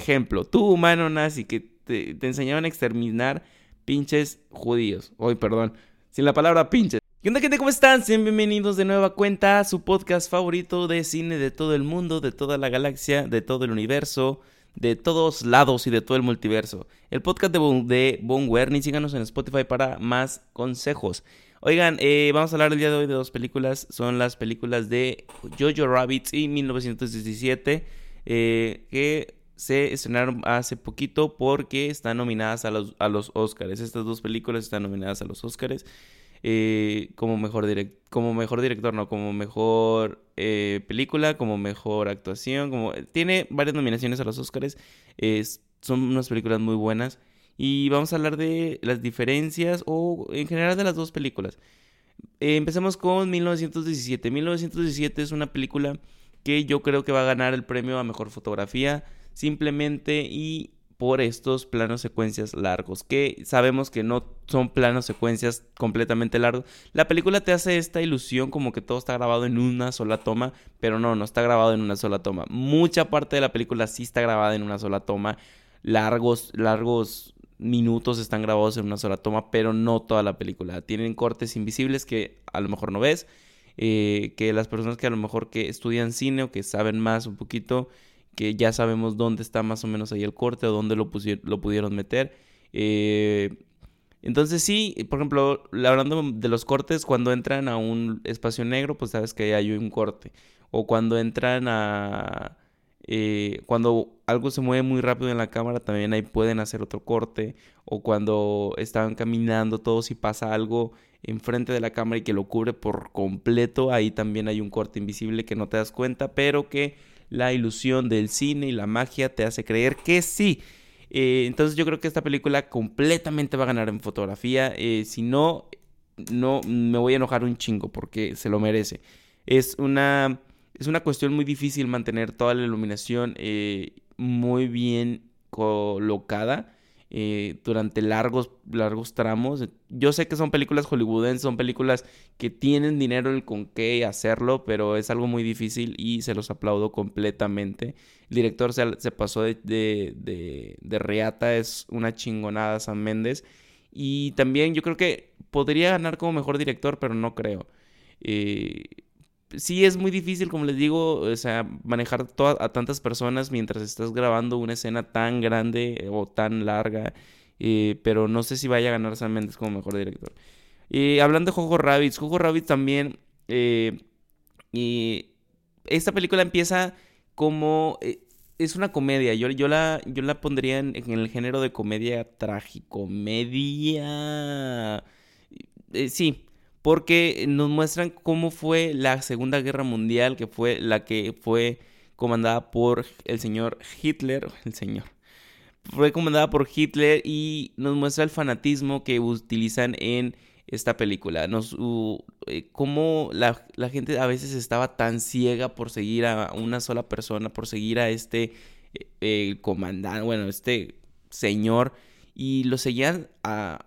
ejemplo, tú humano nazi que te, enseñaban a exterminar pinches judíos. Hoy, perdón, sin la palabra pinches. ¿Qué onda gente? ¿Cómo están? Sean bienvenidos de nueva cuenta a su podcast favorito de cine de todo el mundo, de toda la galaxia, de todo el universo, de todos lados y de todo el multiverso. El podcast de, Bon- de Bonwerny, síganos en Spotify para más consejos. Oigan, eh, vamos a hablar el día de hoy de dos películas. Son las películas de Jojo Rabbit y 1917, eh, que se estrenaron hace poquito porque están nominadas a los, a los Oscars. Estas dos películas están nominadas a los Oscars. eh, como, mejor direc- como mejor director, no, como mejor eh, película, como mejor actuación, como tiene varias nominaciones a los Oscars. Son unas películas muy buenas. Y vamos a hablar de las diferencias o en general de las dos películas. Eh, empecemos con 1917. 1917 es una película que yo creo que va a ganar el premio a mejor fotografía simplemente y por estos planos secuencias largos, que sabemos que no son planos secuencias completamente largos. La película te hace esta ilusión como que todo está grabado en una sola toma, pero no, no está grabado en una sola toma. Mucha parte de la película sí está grabada en una sola toma. Largos, largos minutos están grabados en una sola toma, pero no toda la película. Tienen cortes invisibles que a lo mejor no ves, eh, que las personas que a lo mejor que estudian cine o que saben más un poquito, que ya sabemos dónde está más o menos ahí el corte o dónde lo, lo pudieron meter. Eh, entonces sí, por ejemplo, hablando de los cortes, cuando entran a un espacio negro, pues sabes que hay un corte. O cuando entran a... eh, cuando algo se mueve muy rápido en la cámara, también ahí pueden hacer otro corte. O cuando están caminando todos y pasa algo enfrente de la cámara y que lo cubre por completo, ahí también hay un corte invisible que no te das cuenta, pero que la ilusión del cine y la magia te hace creer que sí. Eh, entonces yo creo que esta película completamente va a ganar en fotografía. Eh, si no, no me voy a enojar un chingo porque se lo merece. Es una, es una cuestión muy difícil mantener toda la iluminación eh, muy bien colocada eh, durante largos, largos tramos. Yo sé que son películas hollywoodenses, son películas que tienen dinero el con qué hacerlo, pero es algo muy difícil y se los aplaudo completamente. El director se, se pasó de, de, de, de reata, es una chingonada Sam Méndez. Y también yo creo que podría ganar como mejor director, pero no creo. Eh, sí es muy difícil, como les digo, o sea, manejar a tantas personas mientras estás grabando una escena tan grande o tan larga. eh, pero no sé si vaya a ganar Sam Mendes como mejor director. Eh, hablando de Jojo Rabbit, Jojo Rabbit también. eh, y esta película empieza como. eh, es una comedia. Yo, yo, la, yo la pondría en, el género de comedia tragicomedia. Eh, sí, porque nos muestran cómo fue la Segunda Guerra Mundial, que fue la que fue comandada por el señor Hitler, el señor, fue comandada por Hitler y nos muestra el fanatismo que utilizan en esta película. Eh, cómo la, gente a veces estaba tan ciega por seguir a una sola persona, por seguir a este eh, eh, comandante, bueno, este señor, y lo seguían a-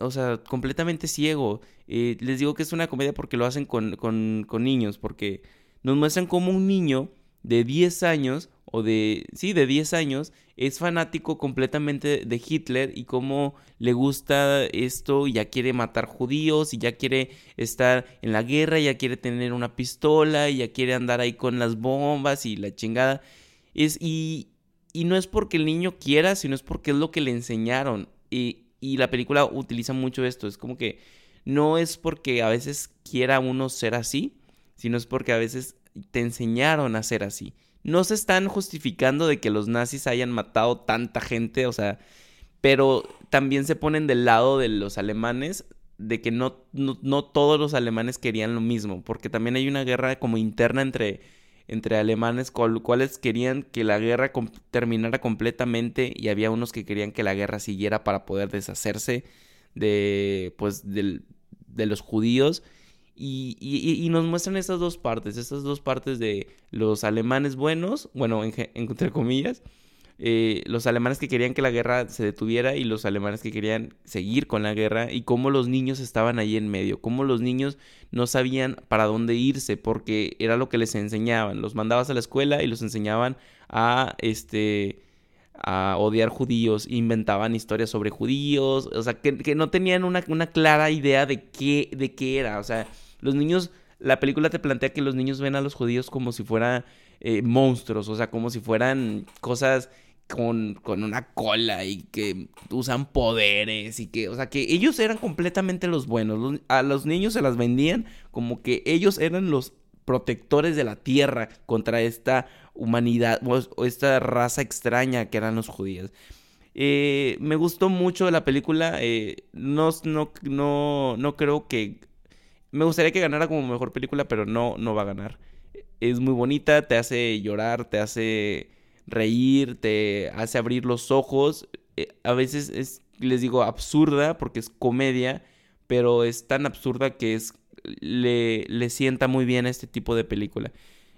o sea, completamente ciego. Eh, les digo que es una comedia porque lo hacen con, con, niños, porque nos muestran cómo un niño de 10 años, o de, sí, de 10 años, es fanático completamente de Hitler y cómo le gusta esto ya quiere matar judíos y ya quiere estar en la guerra, ya quiere tener una pistola y ya quiere andar ahí con las bombas y la chingada. Es, y, y no es porque el niño quiera, sino es porque es lo que le enseñaron. Y, y la película utiliza mucho esto. Es como que no es porque a veces quiera uno ser así, sino es porque a veces te enseñaron a ser así. No se están justificando de que los nazis hayan matado tanta gente, o sea, pero también se ponen del lado de los alemanes de que no, no, no todos los alemanes querían lo mismo, porque también hay una guerra como interna entre, entre alemanes, cual- cuales querían que la guerra terminara completamente y había unos que querían que la guerra siguiera para poder deshacerse de, pues, del- de los judíos. Y, y- y nos muestran estas dos partes, estas dos partes de los alemanes buenos, bueno, en entre comillas, eh, los alemanes que querían que la guerra se detuviera y los alemanes que querían seguir con la guerra y cómo los niños estaban ahí en medio, cómo los niños no sabían para dónde irse porque era lo que les enseñaban, los mandabas a la escuela y los enseñaban a este a odiar judíos, inventaban historias sobre judíos, o sea, que, no tenían una, clara idea de qué, de qué era, o sea, los niños, la película te plantea que los niños ven a los judíos como si fueran eh, monstruos, o sea, como si fueran cosas con, con, una cola y que usan poderes y que, o sea, que ellos eran completamente los buenos. a los niños se las vendían como que ellos eran los protectores de la tierra contra esta humanidad o, esta raza extraña que eran los judíos. Eh, me gustó mucho la película. Eh, no, no, no, no creo que. Me gustaría que ganara como mejor película, pero no, no va a ganar. Es muy bonita, te hace llorar, te hace reír, te hace abrir los ojos. Eh, a veces es, les digo, absurda porque es comedia, pero es tan absurda que es le, le sienta muy bien a este tipo de película.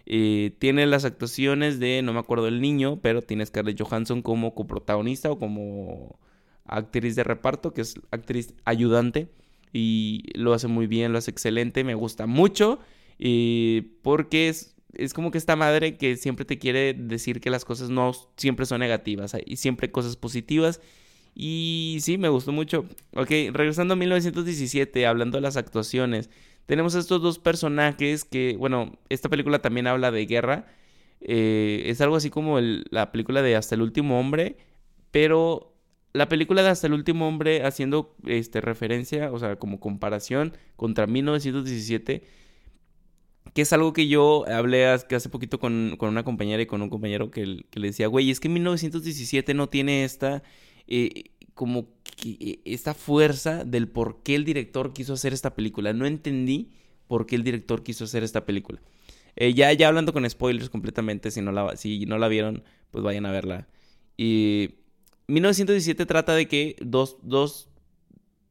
Eh, tiene las actuaciones de, no me acuerdo el niño, pero tiene Scarlett Johansson como coprotagonista o como actriz de reparto, que es actriz ayudante. Y lo hace muy bien, lo hace excelente, me gusta mucho. porque es, es como que esta madre que siempre te quiere decir que las cosas no siempre son negativas, y siempre cosas positivas. Y sí, me gustó mucho. Ok, regresando a 1917, hablando de las actuaciones tenemos estos dos personajes que, bueno, esta película también habla de guerra. Eh, es algo así como la película de Hasta el último hombre, pero la película de Hasta el último hombre haciendo este, referencia, o sea, como comparación contra 1917, que es algo que yo hablé hace poquito con, una compañera y con un compañero que, le decía, güey, es que 1917 no tiene esta... Eh, como que eh, esta fuerza del por qué el director quiso hacer esta película. No entendí por qué el director quiso hacer esta película. Eh, ya, ya hablando con spoilers completamente, si no, la, si no la vieron, pues vayan a verla. Y 1917 trata de que dos, dos,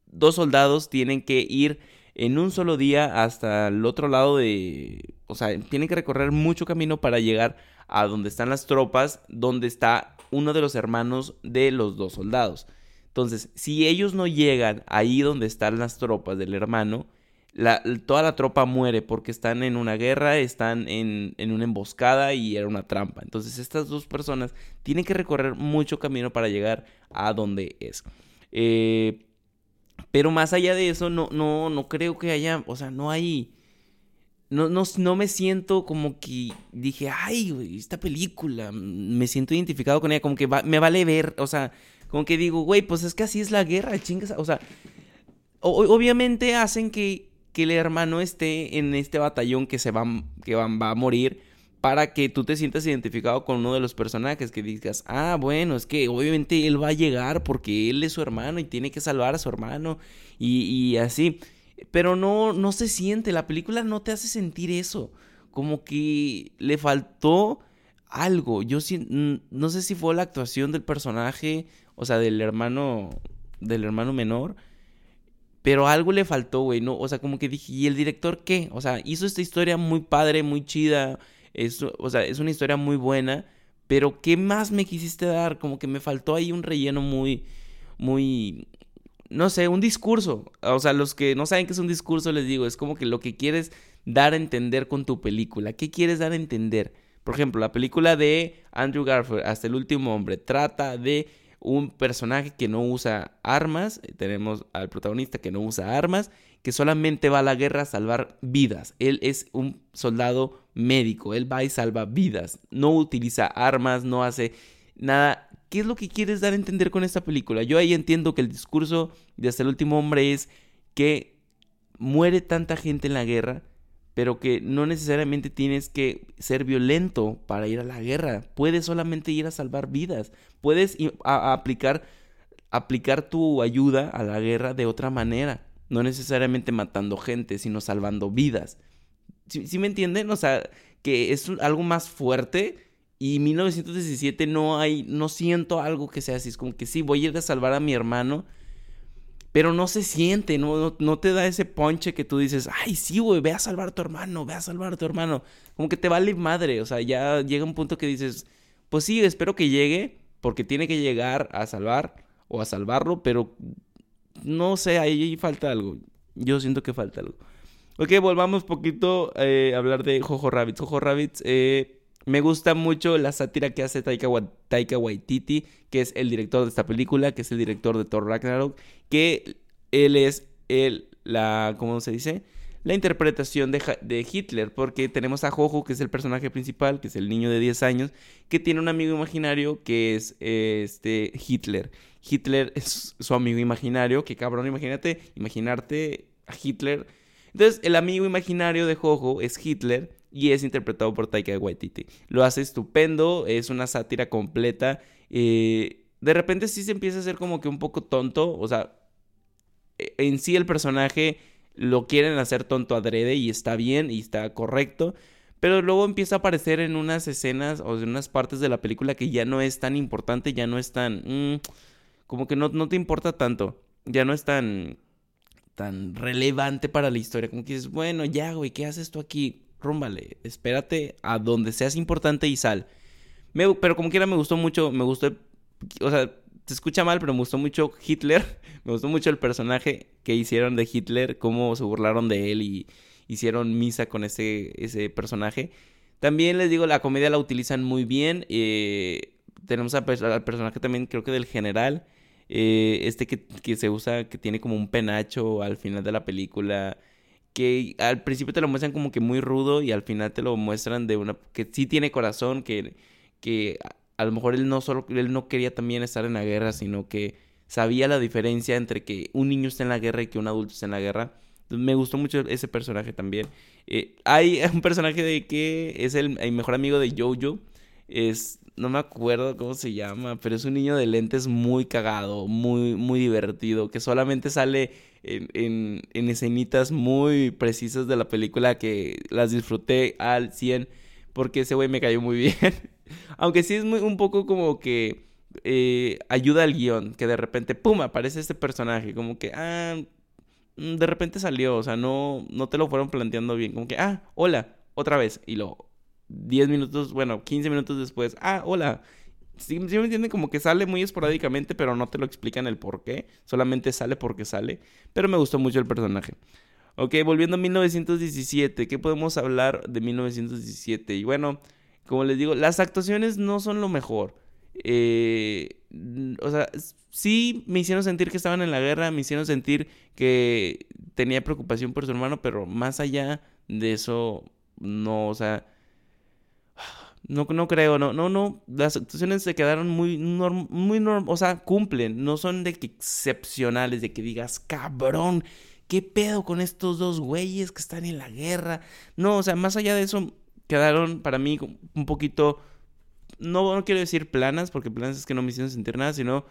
dos soldados tienen que ir en un solo día hasta el otro lado de... O sea, tienen que recorrer mucho camino para llegar a donde están las tropas, donde está uno de los hermanos de los dos soldados. Entonces, si ellos no llegan ahí donde están las tropas del hermano, toda la tropa muere porque están en una guerra, están en, una emboscada y era una trampa. Entonces, estas dos personas tienen que recorrer mucho camino para llegar a donde es. Eh, pero más allá de eso, no, no, no creo que haya, o sea, no hay... No, no, no, me siento como que dije, ay, esta película, me siento identificado con ella, como que me vale ver, o sea, como que digo, güey, pues es que así es la guerra, chingas. O sea, obviamente hacen que, que, el hermano esté en este batallón que se va, que va, a morir para que tú te sientas identificado con uno de los personajes, que digas, ah, bueno, es que obviamente él va a llegar porque él es su hermano y tiene que salvar a su hermano y, y así. Pero no, no se siente, la película no te hace sentir eso. Como que le faltó algo. Yo no sé si fue la actuación del personaje o sea, del hermano, del hermano menor. Pero algo le faltó, güey, ¿no? O sea, como que dije, ¿y el director qué? O sea, hizo esta historia muy padre, muy chida. Es, o sea, es una historia muy buena. Pero ¿qué más me quisiste dar? Como que me faltó ahí un relleno muy, muy, no sé, un discurso. O sea, los que no saben qué es un discurso, les digo, es como que lo que quieres dar a entender con tu película. ¿Qué quieres dar a entender? Por ejemplo, la película de Andrew Garfield, Hasta el último hombre, trata de un personaje que no usa armas, tenemos al protagonista que no usa armas, que solamente va a la guerra a salvar vidas. Él es un soldado médico, él va y salva vidas, no utiliza armas, no hace nada. ¿Qué es lo que quieres dar a entender con esta película? Yo ahí entiendo que el discurso de hasta el último hombre es que muere tanta gente en la guerra pero que no necesariamente tienes que ser violento para ir a la guerra. Puedes solamente ir a salvar vidas. Puedes aplicar, aplicar tu ayuda a la guerra de otra manera. No necesariamente matando gente, sino salvando vidas. ¿Sí, me entienden? O sea, que es algo más fuerte. Y 1917 no hay, no siento algo que sea así. Es como que sí, voy a ir a salvar a mi hermano pero no se siente, no, no, te da ese ponche que tú dices, ay, sí, güey, ve a salvar a tu hermano, ve a salvar a tu hermano. Como que te vale madre, o sea, ya llega un punto que dices, pues sí, espero que llegue, porque tiene que llegar a salvar o a salvarlo, pero no sé, ahí falta algo. Yo siento que falta algo. Ok, volvamos poquito eh, a hablar de Jojo Rabbits. Jojo Rabbits, eh, Me gusta mucho la sátira que hace Taika, Taika Waititi, que es el director de esta película, que es el director de Thor Ragnarok, que él es el, la, ¿cómo se dice? La interpretación de, de, Hitler, porque tenemos a Jojo, que es el personaje principal, que es el niño de 10 años, que tiene un amigo imaginario que es este Hitler. Hitler es su amigo imaginario, que cabrón, imagínate, imaginarte a Hitler. Entonces, el amigo imaginario de Jojo es Hitler y es interpretado por Taika Waititi. Lo hace estupendo, es una sátira completa. Eh, de repente sí se empieza a hacer como que un poco tonto, o sea, e, en sí el personaje lo quieren hacer tonto adrede y está bien y está correcto, pero luego empieza a aparecer en unas escenas o en unas partes de la película que ya no es tan importante, ya no es tan... Mm, como que no, no te importa tanto, ya no es tan tan relevante para la historia, como que dices, bueno, ya, güey, ¿qué haces tú aquí? rúmbale, espérate a donde seas importante y sal. pero como quiera me gustó mucho, me gustó, o sea, se escucha mal, pero me gustó mucho Hitler, me gustó mucho el personaje que hicieron de Hitler, cómo se burlaron de él y hicieron misa con ese, ese personaje. También les digo, la comedia la utilizan muy bien. Eh, tenemos al personaje también, creo que del general. Eh, este que, que, se usa, que tiene como un penacho al final de la película que al principio te lo muestran como que muy rudo y al final te lo muestran de una que sí tiene corazón, que, que a, lo mejor él no solo él no quería también estar en la guerra, sino que sabía la diferencia entre que un niño esté en la guerra y que un adulto esté en la guerra. me gustó mucho ese personaje también. Eh, hay un personaje de que es el, mejor amigo de Jojo. Es, no me acuerdo cómo se llama, pero es un niño de lentes muy cagado, muy, muy divertido, que solamente sale en, en, escenitas muy precisas de la película que las disfruté al 100 porque ese güey me cayó muy bien. Aunque sí es muy, un poco como que eh, ayuda al guion, que de repente, ¡pum!, aparece este personaje, como que, ah, mm, de repente salió, o sea, no, no te lo fueron planteando bien, como que, ah, hola, otra vez, y lo 10 minutos, bueno, 15 minutos después, ah, hola. Sí, me entienden como que sale muy esporádicamente, pero no te lo explican el por qué. Solamente sale porque sale. Pero me gustó mucho el personaje. Ok, volviendo a 1917. ¿Qué podemos hablar de 1917? Y bueno, como les digo, las actuaciones no son lo mejor. Eh, o sea, sí me hicieron sentir que estaban en la guerra, me hicieron sentir que tenía preocupación por su hermano, pero más allá de eso, no, o sea, no, no creo, no, no, no. Las actuaciones se quedaron muy, muy norm, o sea, cumplen. No son de que excepcionales, de que digas, cabrón, ¿qué pedo con estos dos güeyes que están en la guerra? No, o sea, más allá de eso, quedaron para mí un poquito, no, no quiero decir planas, porque planas es que no me hicieron sentir nada, sino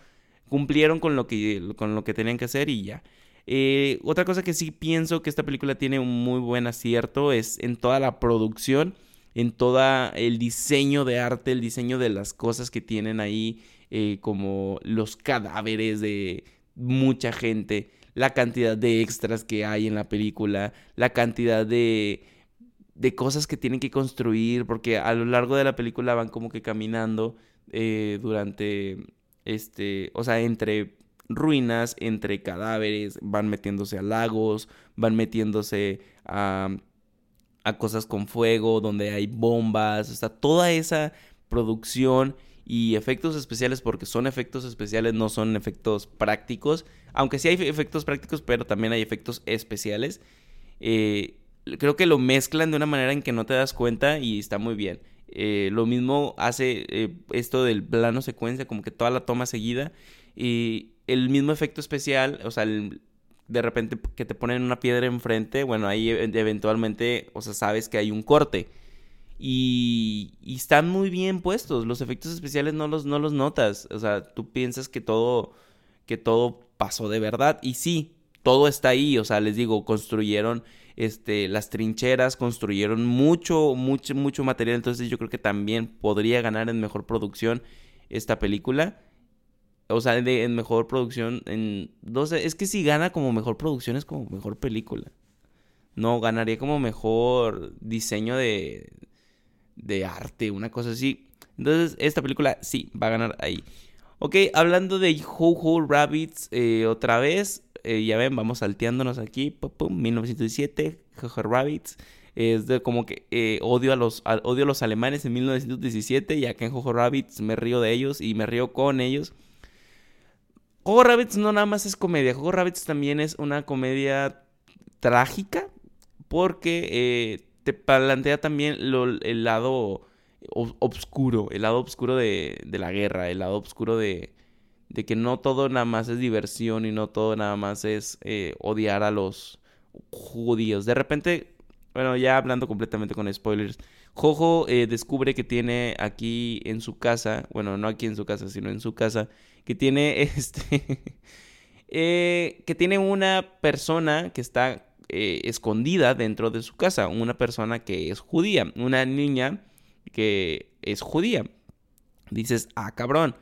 cumplieron con lo que, con lo que tenían que hacer y ya. Eh, otra cosa que sí pienso que esta película tiene un muy buen acierto es en toda la producción en todo el diseño de arte, el diseño de las cosas que tienen ahí, eh, como los cadáveres de mucha gente, la cantidad de extras que hay en la película, la cantidad de, de cosas que tienen que construir, porque a lo largo de la película van como que caminando eh, durante, este, o sea, entre ruinas, entre cadáveres, van metiéndose a lagos, van metiéndose a a cosas con fuego, donde hay bombas, está toda esa producción y efectos especiales, porque son efectos especiales, no son efectos prácticos, aunque sí hay efectos prácticos, pero también hay efectos especiales. Eh, creo que lo mezclan de una manera en que no te das cuenta y está muy bien. Eh, lo mismo hace eh, esto del plano secuencia, como que toda la toma seguida. Y el mismo efecto especial, o sea, el, de repente que te ponen una piedra enfrente, bueno, ahí eventualmente, o sea, sabes que hay un corte. Y, y, están muy bien puestos, los efectos especiales no los, no los notas, o sea, tú piensas que todo, que todo pasó de verdad, y sí, todo está ahí, o sea, les digo, construyeron este, las trincheras, construyeron mucho, mucho, mucho material, entonces yo creo que también podría ganar en mejor producción esta película o sea, en mejor producción, en 12, es que si gana como mejor producción es como mejor película. No, ganaría como mejor diseño de, de arte, una cosa así. Entonces, esta película sí va a ganar ahí. Ok, hablando de Ho Rabbits, eh, otra vez, eh, ya ven, vamos salteándonos aquí. Pum, pum, 1917, Ho Ho Rabbits. Es de como que eh, odio, a los, odio a los alemanes en 1917 y acá en Jojo Rabbits me río de ellos y me río con ellos. Jojo Rabbits no nada más es comedia, Jojo Rabbits también es una comedia trágica porque te plantea también el lado obscuro, el lado oscuro de, la guerra, el lado oscuro de, de, que no todo nada más es diversión y no todo nada más es eh, odiar a los judíos. De repente, bueno, ya hablando completamente con spoilers, Jojo eh, descubre que tiene aquí en su casa, bueno, no aquí en su casa, sino en su casa, que tiene este, eh, que tiene una persona que está escondida dentro de su casa, una persona que es judía, una niña que es judía. Dices, ah, cabrón,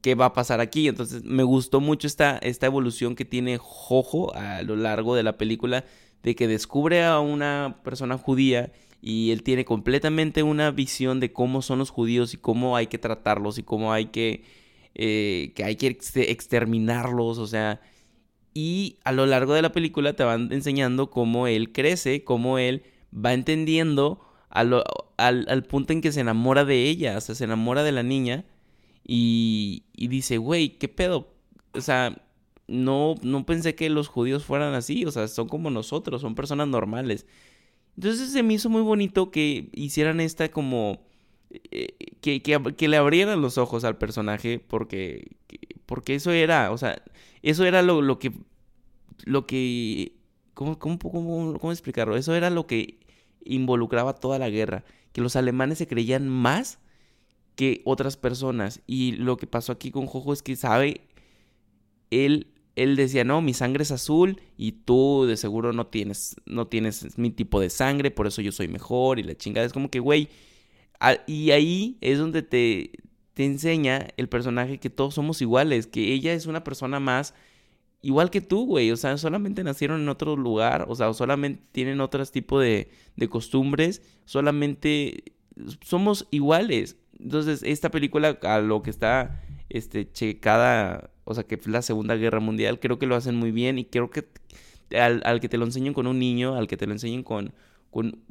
¿qué va a pasar aquí? Entonces me gustó mucho esta, esta evolución que tiene Jojo a lo largo de la película, de que descubre a una persona judía y él tiene completamente una visión de cómo son los judíos y cómo hay que tratarlos y cómo hay que eh, que hay que exterminarlos, o sea, y a lo largo de la película te van enseñando cómo él crece, cómo él va entendiendo al, al, punto en que se enamora de ella, o sea, se enamora de la niña y, y dice, güey, ¿qué pedo? O sea, no, no pensé que los judíos fueran así, o sea, son como nosotros, son personas normales. Entonces se me hizo muy bonito que hicieran esta como eh, que, que, le abrieran los ojos al personaje porque, porque eso era, o sea, eso era lo, lo que, lo que, ¿cómo, cómo, cómo, cómo explicarlo? Eso era lo que involucraba toda la guerra, que los alemanes se creían más que otras personas y lo que pasó aquí con Jojo es que sabe, él él decía, no, mi sangre es azul y tú de seguro no tienes, no tienes mi tipo de sangre, por eso yo soy mejor y la chingada. Es como que, güey, y ahí es donde te, te enseña el personaje que todos somos iguales, que ella es una persona más igual que tú, güey. O sea, solamente nacieron en otro lugar, o sea, solamente tienen otros tipos de, de costumbres, solamente somos iguales. Entonces, esta película, a lo que está este, checada, o sea, que es la Segunda Guerra Mundial, creo que lo hacen muy bien y creo que al, al que te lo enseñen con un niño, al que te lo enseñen con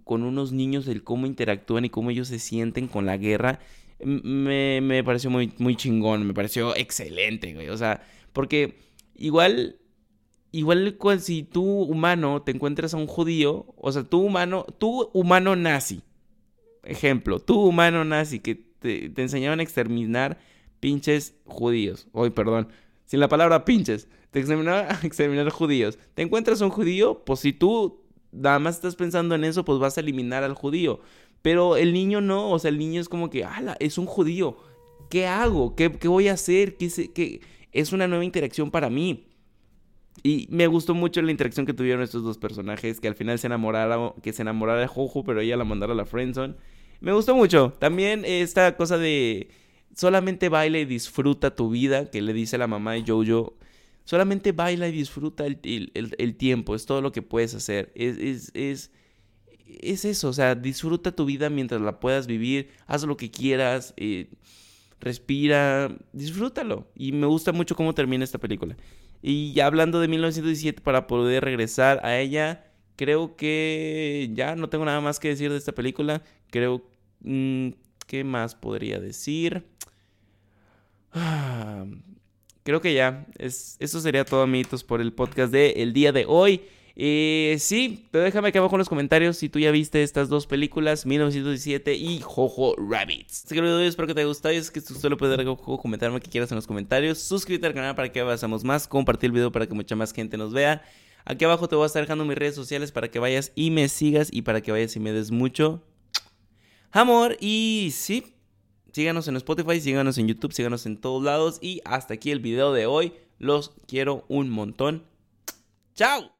con, unos niños, el cómo interactúan y cómo ellos se sienten con la guerra, me, me pareció muy, muy chingón, me pareció excelente, güey. O sea, porque igual, igual si tú humano te encuentras a un judío, o sea, tú humano, tú humano nazi, ejemplo, tú humano nazi que te, te enseñaban a exterminar pinches judíos, hoy perdón, sin la palabra pinches, te enseñaban a exterminar judíos. Te encuentras a un judío, pues si tú nada más estás pensando en eso, pues vas a eliminar al judío. Pero el niño no, o sea, el niño es como que, ala, es un judío. ¿Qué hago? ¿Qué, voy a hacer? ¿Qué, Es una nueva interacción para mí. Y me gustó mucho la interacción que tuvieron estos dos personajes, que al final se enamorara, que se enamorara de Jojo, pero ella la mandara a la friendzone. Me gustó mucho. También esta cosa de solamente baila y disfruta tu vida, que le dice la mamá de Jojo. Solamente baila y disfruta el, tiempo, es todo lo que puedes hacer. Es, es, es, es, eso, o sea, disfruta tu vida mientras la puedas vivir, haz lo que quieras, eh, respira, disfrútalo. Y me gusta mucho cómo termina esta película. Y ya hablando de 1917, para poder regresar a ella, creo que ya no tengo nada más que decir de esta película. Creo, mm, ¿qué más podría decir? Ah, creo que ya. Es, eso sería todo, amiguitos, por el podcast de el día de hoy. Eh, sí, pero déjame aquí abajo en los comentarios si tú ya viste estas dos películas, 1917 y Jojo Rabbits. Así que espero que te haya gustado y es que tú solo puedes dar comentarme que quieras en los comentarios. Suscríbete al canal para que avanzamos más, compartir el video para que mucha más gente nos vea. Aquí abajo te voy a estar dejando mis redes sociales para que vayas y me sigas y para que vayas y me des mucho amor. Y sí, Síganos en Spotify, síganos en YouTube, síganos en todos lados. Y hasta aquí el video de hoy. Los quiero un montón. ¡Chao!